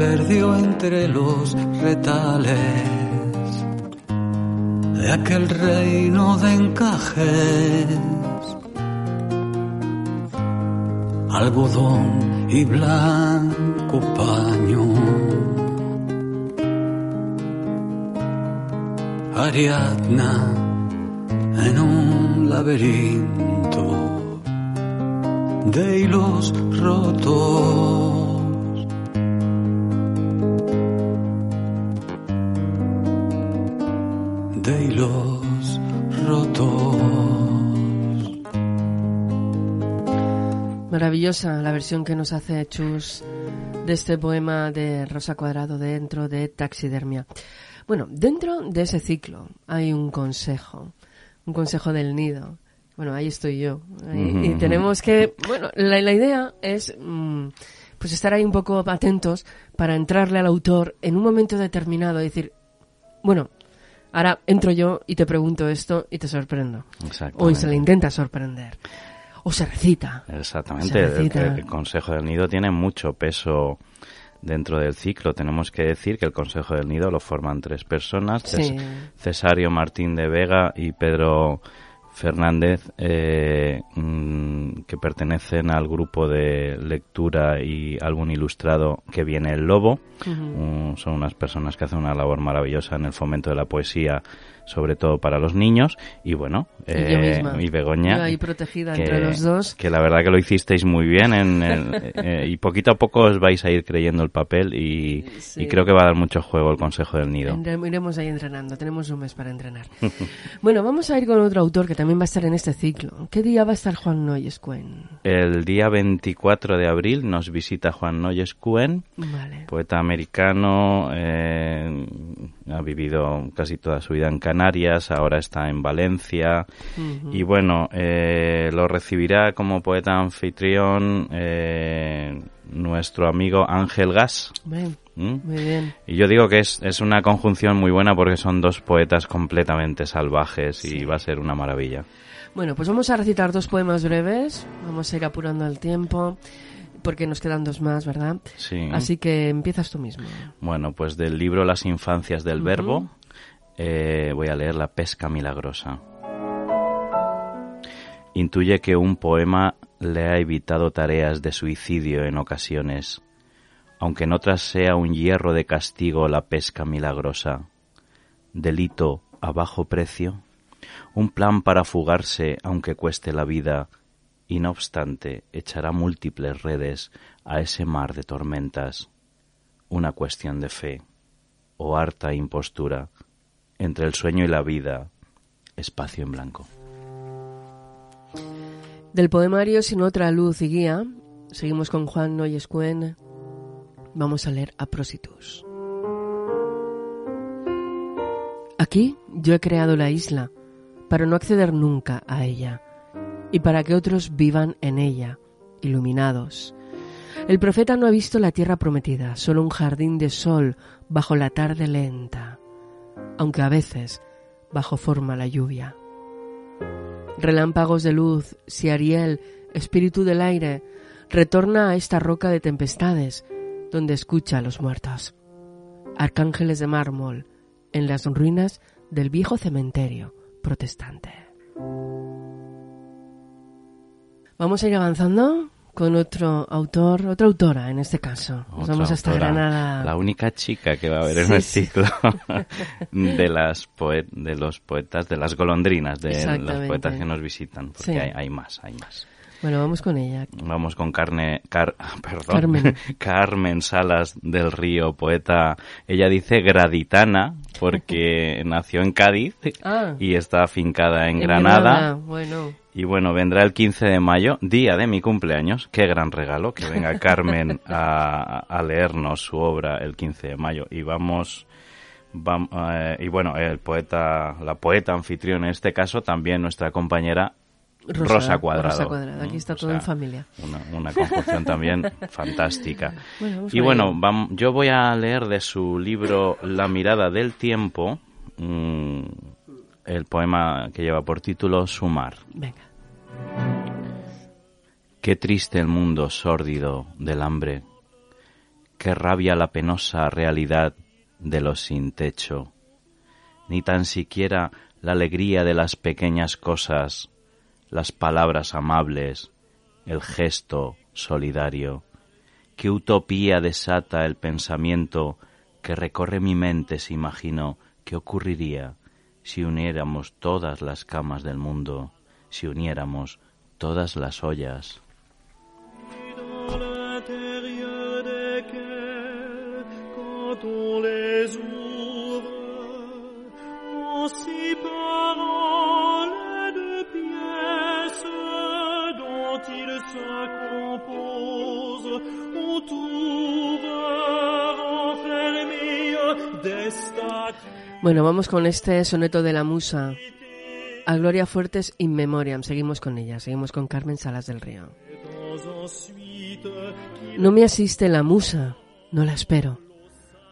Perdió entre los retales de aquel reino de encajes, algodón y blanco paño. Ariadna en un laberinto de hilos rotos. Maravillosa la versión que nos hace Chus de este poema de Rosa Cuadrado dentro de Taxidermia. Bueno, dentro de ese ciclo hay un consejo, un consejo del nido. Bueno, ahí estoy yo. ahí- y tenemos que, bueno, la, la idea es mm, pues estar ahí un poco atentos para entrarle al autor en un momento determinado y decir, bueno, ahora entro yo y te pregunto esto y te sorprendo. O se le intenta sorprender. O se recita. Exactamente, Se el, recita. el Consejo del Nido tiene mucho peso dentro del ciclo. Tenemos que decir que el Consejo del Nido lo forman tres personas, Sí. Cesario Martín de Vega y Pedro Fernández, eh, mm, que pertenecen al grupo de lectura y álbum ilustrado que viene El Lobo. Son unas personas que hacen una labor maravillosa en el fomento de la poesía, sobre todo para los niños. Y bueno, Y eh, y Begoña. Yo ahí protegida que- entre los dos. Que la verdad que lo hicisteis muy bien en, en- eh, y poquito a poco os vais a ir creyendo el papel y, Sí. y creo que va a dar mucho juego el Consejo del Nido. Iremos ahí entrenando, tenemos un mes para entrenar. bueno, vamos a ir con otro autor que también va a estar en este ciclo. ¿Qué día va a estar Juan Noyes Cuen? El día 24 de abril nos visita Juan Noyes Cuen, Vale. poeta americano, eh, ha vivido casi toda su vida en Canarias, ahora está en Valencia y bueno, eh, lo recibirá como poeta anfitrión eh, nuestro amigo Ángel Gas. Bien, ¿Mm? muy bien. Y yo digo que es, es una conjunción muy buena porque son dos poetas completamente salvajes y va a ser una maravilla. Bueno, pues vamos a recitar dos poemas breves. Vamos a ir apurando el tiempo porque nos quedan dos más, ¿verdad? Sí. Así que empiezas tú mismo. Bueno, pues del libro Las infancias del verbo eh, voy a leer La pesca milagrosa. Intuye que un poema le ha evitado tareas de suicidio en ocasiones, aunque en otras sea un hierro de castigo la pesca milagrosa. Delito a bajo precio, un plan para fugarse aunque cueste la vida, y no obstante echará múltiples redes a ese mar de tormentas. Una cuestión de fe o harta impostura entre el sueño y la vida, espacio en blanco. Del poemario Sin otra luz y guía, seguimos con Juan Noyescuen. Vamos a leer Aprositus. Aquí yo he creado la isla para no acceder nunca a ella y para que otros vivan en ella, iluminados. El profeta no ha visto la tierra prometida, solo un jardín de sol bajo la tarde lenta, aunque a veces bajo forma la lluvia. Relámpagos de luz, si Ariel, espíritu del aire, retorna a esta roca de tempestades, donde escucha a los muertos. Arcángeles de mármol, en las ruinas del viejo cementerio protestante. Vamos a ir avanzando con otro autor, otra autora en este caso. Nos Otra vamos hasta autora, Granada. La única chica que va a haber en el sí. ciclo de las poe- de los poetas, de las golondrinas, de los poetas que nos visitan, porque Sí. hay, hay más, hay más. Bueno, vamos con ella. Vamos con Carne, Car- perdón, Carmen. Carmen Salas del Río, poeta. Ella dice graditana porque nació en Cádiz Ah. y está afincada en, En Granada. Bueno, Y bueno, vendrá el 15 de mayo, día de mi cumpleaños. Qué gran regalo que venga Carmen a, a leernos su obra el 15 de mayo. Y vamos, vam- eh, y bueno, el poeta, la poeta anfitrión en este caso, también nuestra compañera Rosa, Rosa, Cuadrado. Rosa Cuadrado. Aquí está O todo sea, en familia. Una, una conjunción también fantástica. Bueno, y bueno, yo voy a leer de su libro La mirada del tiempo mm, el poema que lleva por título Sumar. Venga. Qué triste el mundo sórdido del hambre, qué rabia la penosa realidad de los sin techo, ni tan siquiera la alegría de las pequeñas cosas, las palabras amables, el gesto solidario. Qué utopía desata el pensamiento que recorre mi mente si imagino qué ocurriría si uniéramos todas las camas del mundo, si uniéramos todas las ollas. les Bueno, vamos con este soneto de la musa. A Gloria Fuertes in memoriam. Seguimos con ella. Seguimos con Carmen Salas del Río. No me asiste la musa. No la espero.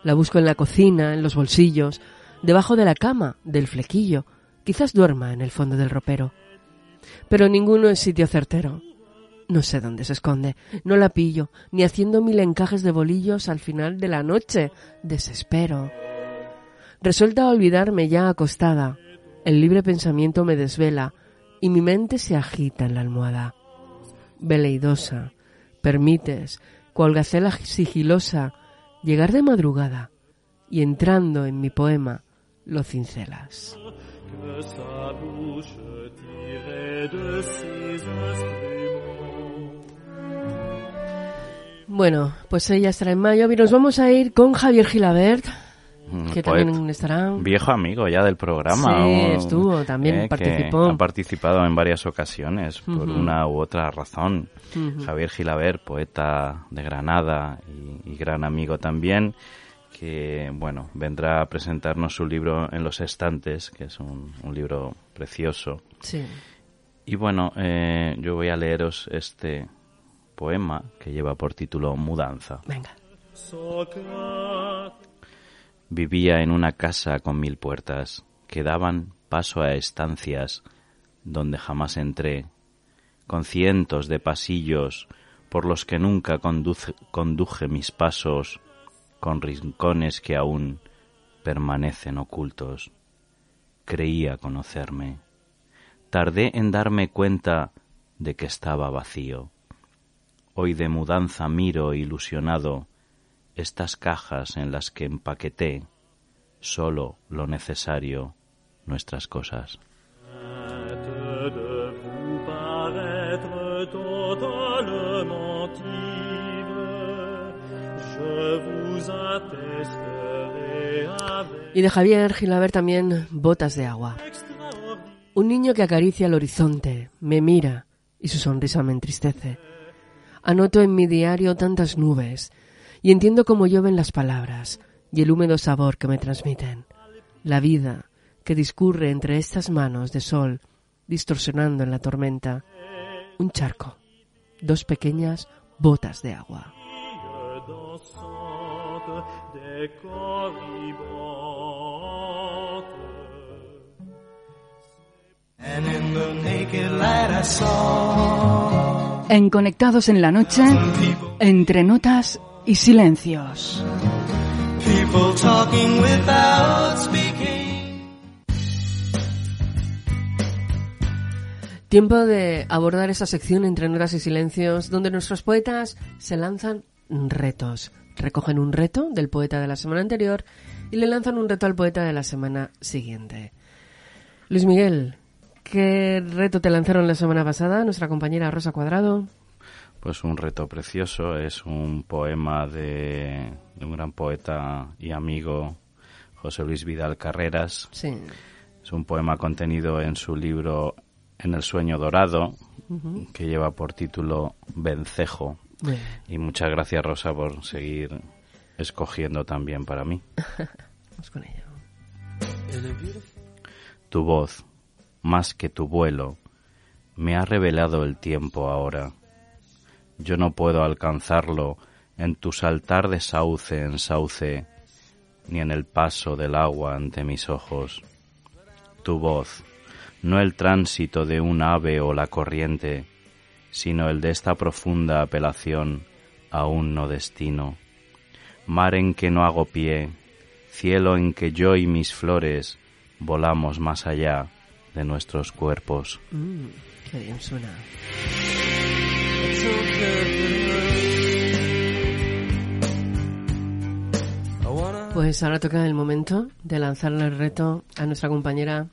La busco en la cocina, en los bolsillos, debajo de la cama, del flequillo. Quizás duerma en el fondo del ropero. Pero ninguno es sitio certero. No sé dónde se esconde. No la pillo, ni haciendo mil encajes de bolillos al final de la noche. Desespero. Resuelta a olvidarme ya acostada, el libre pensamiento me desvela y mi mente se agita en la almohada. Veleidosa, permites, cual gacela sigilosa, llegar de madrugada y entrando en mi poema lo cincelas. Bueno, pues ella estará en mayo y nos vamos a ir con Javier Gilabert, que poeta. también estará. Viejo amigo ya del programa. Sí, o- estuvo, también que participó. Ha participado en varias ocasiones por una u otra razón. Javier Gilabert, poeta de Granada y, y gran amigo también, que bueno, vendrá a presentarnos su libro En los estantes, que es un, un libro precioso. Sí. Y bueno, eh, yo voy a leeros este poema que lleva por título Mudanza. Venga. Vivía en una casa con mil puertas que daban paso a estancias donde jamás entré, con cientos de pasillos por los que nunca conduje mis pasos, con rincones que aún permanecen ocultos. Creía conocerme. Tardé en darme cuenta de que estaba vacío. Hoy de mudanza miro ilusionado estas cajas en las que empaqueté solo lo necesario, nuestras cosas. Y de Javier Gilaber también Botas de agua. Un niño que acaricia el horizonte, me mira y su sonrisa me entristece. Anoto en mi diario tantas nubes y entiendo cómo llueven las palabras y el húmedo sabor que me transmiten. La vida que discurre entre estas manos de sol, distorsionando en la tormenta. Un charco, dos pequeñas botas de agua. En Conectados en la Noche, entre notas y silencios. Tiempo de abordar esa sección entre notas y silencios donde nuestros poetas se lanzan retos. Recogen un reto del poeta de la semana anterior y le lanzan un reto al poeta de la semana siguiente. Luis Miguel, ¿qué reto te lanzaron la semana pasada nuestra compañera Rosa Cuadrado? Pues un reto precioso, es un poema de, de un gran poeta y amigo, José Luis Vidal Carreras. Sí. Es un poema contenido en su libro En el sueño dorado, que lleva por título Vencejo. Bien. Y muchas gracias, Rosa, por seguir escogiendo también para mí. Vamos con ello. Tu voz, más que tu vuelo, me ha revelado el tiempo ahora. Yo no puedo alcanzarlo en tu saltar de sauce en sauce, ni en el paso del agua ante mis ojos. Tu voz, no el tránsito de un ave o la corriente, sino el de esta profunda apelación a un no destino. Mar en que no hago pie, cielo en que yo y mis flores volamos más allá de nuestros cuerpos. Mm, qué bien suena. Pues ahora toca el momento de lanzarle el reto a nuestra compañera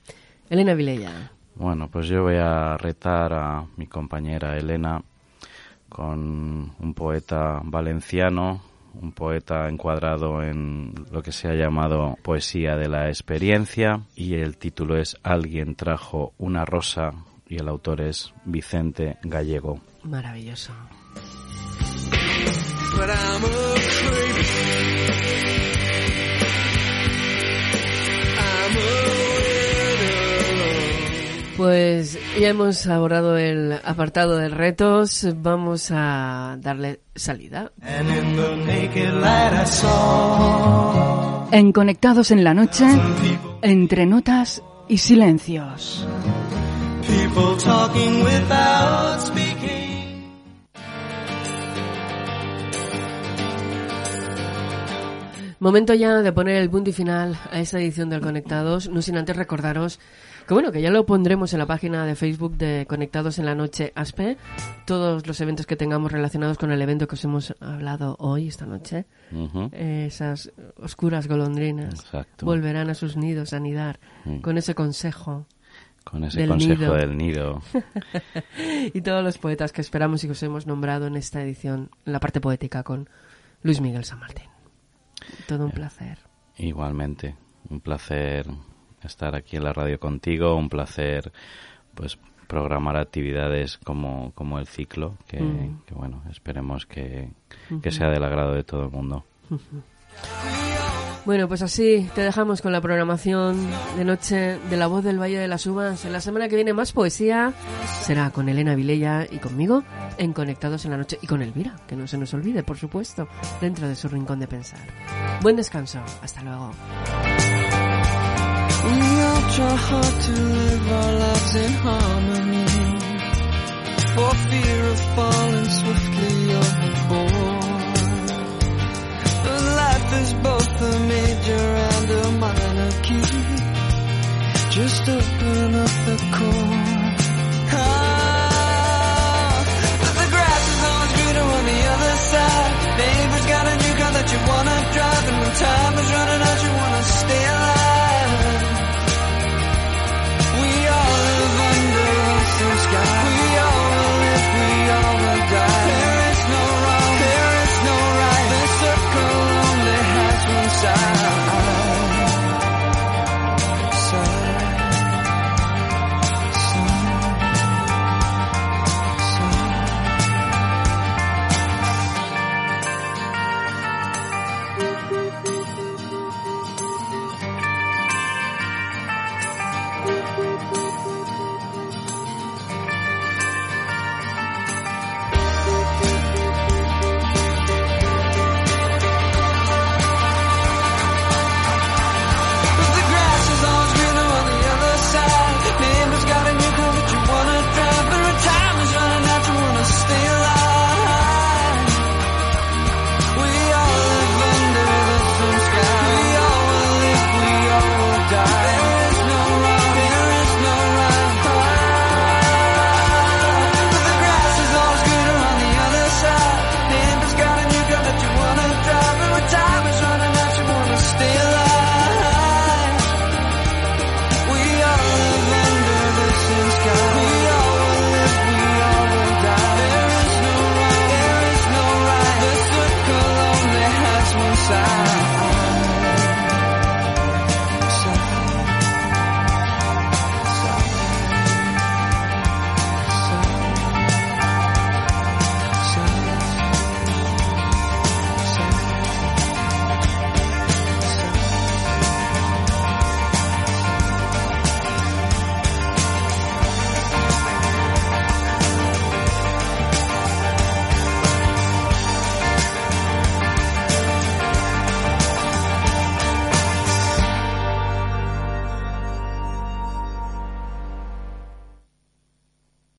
Elena Vilella. Bueno, pues yo voy a retar a mi compañera Elena con un poeta valenciano, un poeta encuadrado en lo que se ha llamado poesía de la experiencia y el título es Alguien trajo una rosa y el autor es Vicente Gallego. Maravilloso. Pues ya hemos abordado el apartado de retos, vamos a darle salida. En Conectados en la Noche, entre notas y silencios. People talking without speaking. Momento ya de poner el punto y final a esta edición del Conectados, no sin antes recordaros que bueno, que ya lo pondremos en la página de Facebook de Conectados en la Noche ASPE, todos los eventos que tengamos relacionados con el evento que os hemos hablado hoy, esta noche. Ujú. Esas oscuras golondrinas Exacto. volverán a sus nidos a anidar Mm. con ese consejo Con ese del consejo nido. del nido. y todos los poetas que esperamos y que os hemos nombrado en esta edición, en la parte poética con Luis Miguel San Martín. Todo un placer. Igualmente, un placer estar aquí en la radio contigo, un placer pues programar actividades como, como el ciclo, que, Mm. que, bueno, esperemos que, que sea del agrado de todo el mundo. Bueno, pues así te dejamos con la programación de noche de La Voz del Valle de las Uvas. En la semana que viene más poesía será con Elena Vilella y conmigo en Conectados en la Noche y con Elvira, que no se nos olvide, por supuesto, dentro de su rincón de pensar. Buen descanso, hasta luego. half a major and a minor key. Just open up the core. Ah, but the grass is always greener on the other side. Neighbor's got a new car that you wanna drive, and when time is running out.